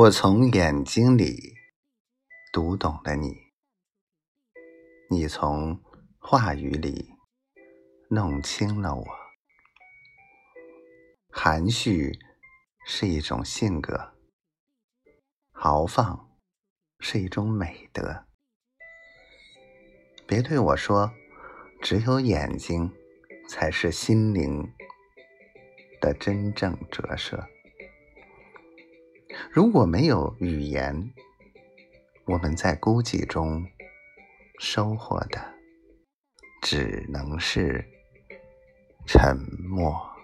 我从眼睛里读懂了你，你从话语里弄清了我。含蓄是一种性格，豪放是一种美德。别对我说，只有眼睛才是心灵的真正折射。如果没有语言，我们在孤寂中收获的只能是沉默。